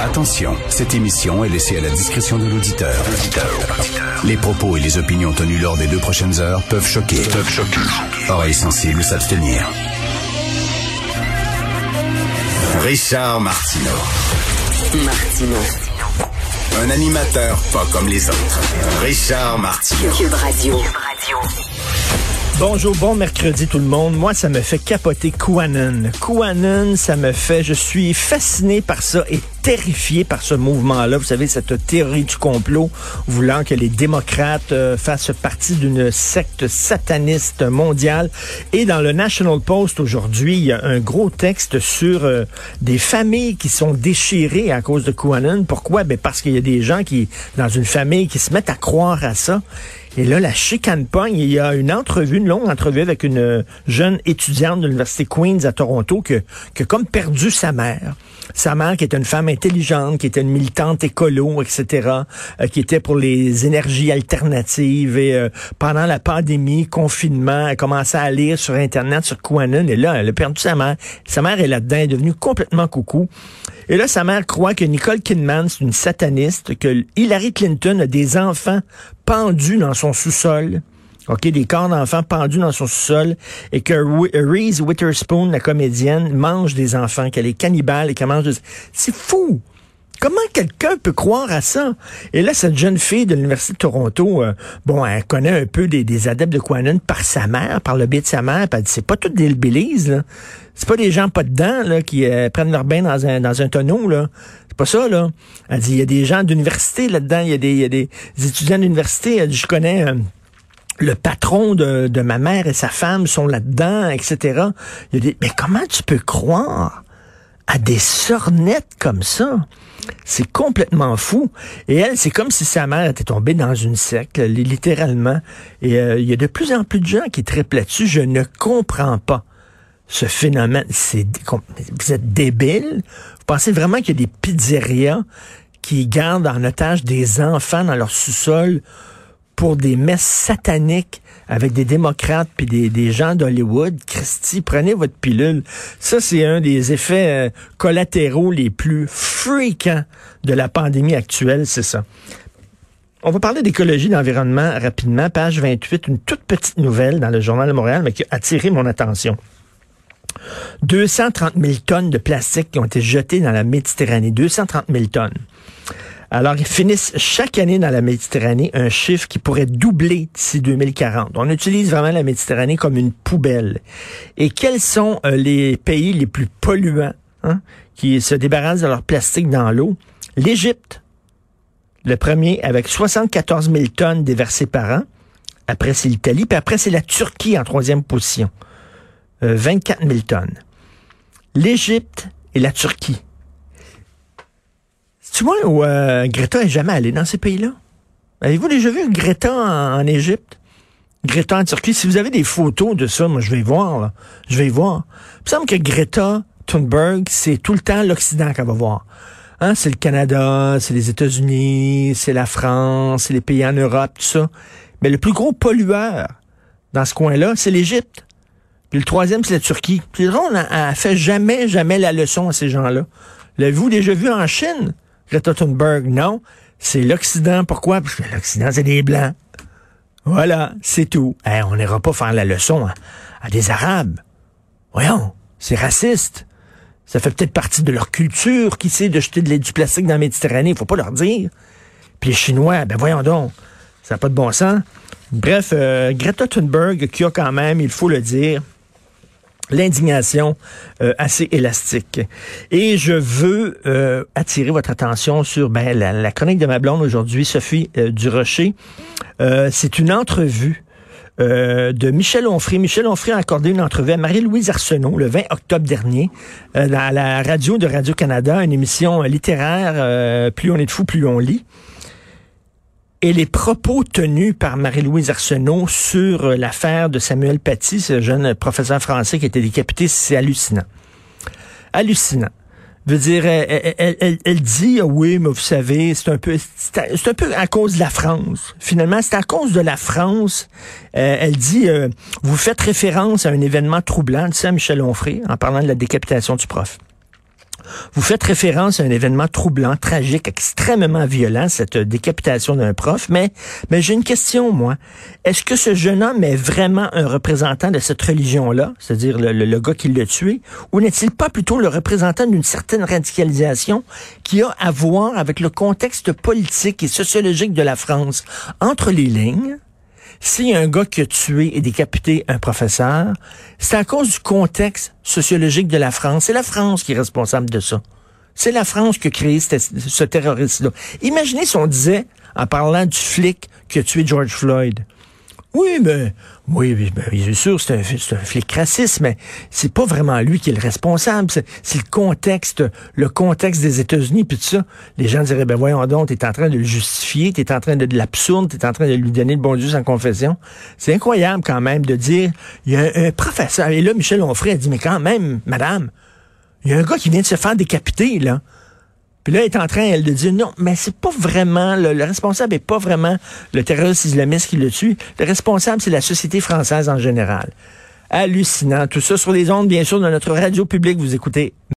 Attention, cette émission est laissée à la discrétion de l'auditeur. Les propos et les opinions tenues lors des deux prochaines heures peuvent choquer. Peuvent choquer. Oreilles sensibles s'abstenir. Richard Martineau. Martino. Un animateur pas comme les autres. Richard Martineau. Cube Radio. Bonjour, bon mercredi tout le monde. Moi, ça me fait capoter QAnon. QAnon, ça me fait, je suis fasciné par ça et terrifié par ce mouvement-là. Vous savez, cette théorie du complot voulant que les démocrates euh, fassent partie d'une secte sataniste mondiale. Et dans le National Post aujourd'hui, il y a un gros texte sur euh, des familles qui sont déchirées à cause de QAnon. Pourquoi? Ben parce qu'il y a des gens qui, dans une famille, qui se mettent à croire à ça. Et là, la chicane pogne. Il y a une entrevue, une longue entrevue avec une jeune étudiante de l'Université Queen's à Toronto que, que comme perdu sa mère. Sa mère qui était une femme intelligente, qui était une militante écolo, etc., euh, qui était pour les énergies alternatives. Et euh, pendant la pandémie, confinement, elle commençait à lire sur Internet, sur QAnon. Et là, elle a perdu sa mère. Sa mère est là-dedans, elle est devenue complètement coucou. Et là, sa mère croit que Nicole Kidman, c'est une sataniste, que Hillary Clinton a des enfants pendus dans son sous-sol. OK, des corps d'enfants pendus dans son sous-sol et que Reese Witherspoon, la comédienne, mange des enfants, qu'elle est cannibale et qu'elle mange des... C'est fou! Comment quelqu'un peut croire à ça? Et là, cette jeune fille de l'Université de Toronto, euh, bon, elle connaît un peu des, adeptes de Quanon par sa mère, par le biais de sa mère. Puis elle dit, c'est pas toutes des Belize, là. C'est pas des gens pas dedans, là, qui euh, prennent leur bain dans un, dans un tonneau, là. C'est pas ça, là. Elle dit, il y a des gens d'université là-dedans, il y a des, y a des, étudiants d'université. Elle dit, je connais... Euh, le patron de, ma mère et sa femme sont là-dedans, etc. Il a des, mais comment tu peux croire à des sornettes comme ça? C'est complètement fou. Et elle, c'est comme si sa mère était tombée dans une secte, littéralement. Et euh, il y a de plus en plus de gens qui triplent là-dessus. Je ne comprends pas ce phénomène. C'est, vous êtes débile? Vous pensez vraiment qu'il y a des pizzerias qui gardent en otage des enfants dans leur sous-sol pour des messes sataniques avec des démocrates puis des, des gens d'Hollywood. Christy, prenez votre pilule. Ça, c'est un des effets euh, collatéraux les plus fréquents de la pandémie actuelle, c'est ça. On va parler d'écologie, d'environnement rapidement. Page 28, une toute petite nouvelle dans le Journal de Montréal, mais qui a attiré mon attention. 230 000 tonnes de plastique qui ont été jetées dans la Méditerranée. 230 000 tonnes. Alors, ils finissent chaque année dans la Méditerranée un chiffre qui pourrait doubler d'ici 2040. On utilise vraiment la Méditerranée comme une poubelle. Et quels sont euh, les pays les plus polluants hein, qui se débarrassent de leur plastique dans l'eau? L'Égypte, le premier, avec 74 000 tonnes déversées par an. Après, c'est l'Italie. Puis après, c'est la Turquie en troisième position. 24 euh, 000 tonnes. L'Égypte et la Turquie. Tu vois où euh, Greta est jamais allée dans ces pays-là? Avez-vous déjà vu Greta en, Égypte? Greta en Turquie? Si vous avez des photos de ça, moi, je vais voir. Là. Je vais voir. Il me semble que Greta Thunberg, c'est tout le temps l'Occident qu'elle va voir. Hein? C'est le Canada, c'est les États-Unis, c'est la France, c'est les pays en Europe, tout ça. Mais le plus gros pollueur dans ce coin-là, c'est l'Égypte. Puis le troisième, c'est la Turquie. Puis on n'a fait jamais, jamais la leçon à ces gens-là. L'avez-vous déjà vu en Chine? Greta Thunberg, non. C'est l'Occident. Pourquoi? Parce que l'Occident, c'est des Blancs. Voilà, c'est tout. on n'ira pas faire la leçon à, des Arabes. Voyons, c'est raciste. Ça fait peut-être partie de leur culture, qui sait, de jeter de du plastique dans la Méditerranée. Il faut pas leur dire. Puis les Chinois, ben voyons donc, ça n'a pas de bon sens. Bref, euh, Greta Thunberg, qui a quand même, il faut le dire, l'indignation euh, assez élastique. Et je veux euh, attirer votre attention sur ben, la, chronique de ma blonde aujourd'hui, Sophie euh, Durocher. C'est une entrevue de Michel Onfray. Michel Onfray a accordé une entrevue à Marie-Louise Arsenault le 20 octobre dernier dans la radio de Radio-Canada, une émission littéraire, Plus on est de fou, plus on lit. Et les propos tenus par Marie-Louise Arsenault sur euh, l'affaire de Samuel Paty, ce jeune professeur français qui a été décapité, c'est hallucinant. Hallucinant. Veut dire, elle, dit, oui, mais vous savez, c'est un peu, c'est un peu à cause de la France. Finalement, c'est à cause de la France. Euh, elle dit, euh, vous faites référence à un événement troublant, dit ça Michel Onfray, en parlant de la décapitation du prof. Vous faites référence à un événement troublant, tragique, extrêmement violent, cette décapitation d'un prof, mais, j'ai une question, moi. Est-ce que ce jeune homme est vraiment un représentant de cette religion-là, c'est-à-dire le, le, gars qui l'a tué, ou n'est-il pas plutôt le représentant d'une certaine radicalisation qui a à voir avec le contexte politique et sociologique de la France? Entre les lignes, a un gars qui a tué et décapité un professeur, c'est à cause du contexte sociologique de la France. C'est la France qui est responsable de ça. C'est la France qui a créé ce, ce terroriste-là. Imaginez si on disait, en parlant du flic qui a tué George Floyd, oui, mais oui, ben, bien sûr, c'est un, un, flic raciste, mais c'est pas vraiment lui qui est le responsable. C'est le contexte, le contexte des États-Unis, puis tout ça. Les gens diraient, ben voyons donc, t'es en train de le justifier, t'es en train de, de l'absurde, t'es en train de lui donner le bon Dieu sans confession. C'est incroyable quand même de dire, il y a un, un professeur, et là, Michel Onfray a dit, mais quand même, madame, il y a un gars qui vient de se faire décapiter, là. Puis là, elle est en train, elle, de dire non, mais c'est pas vraiment, le, le, responsable est pas vraiment le terroriste islamiste qui le tue. Le responsable, c'est la société française en général. Hallucinant. Tout ça sur les ondes, bien sûr, de notre radio publique. Vous écoutez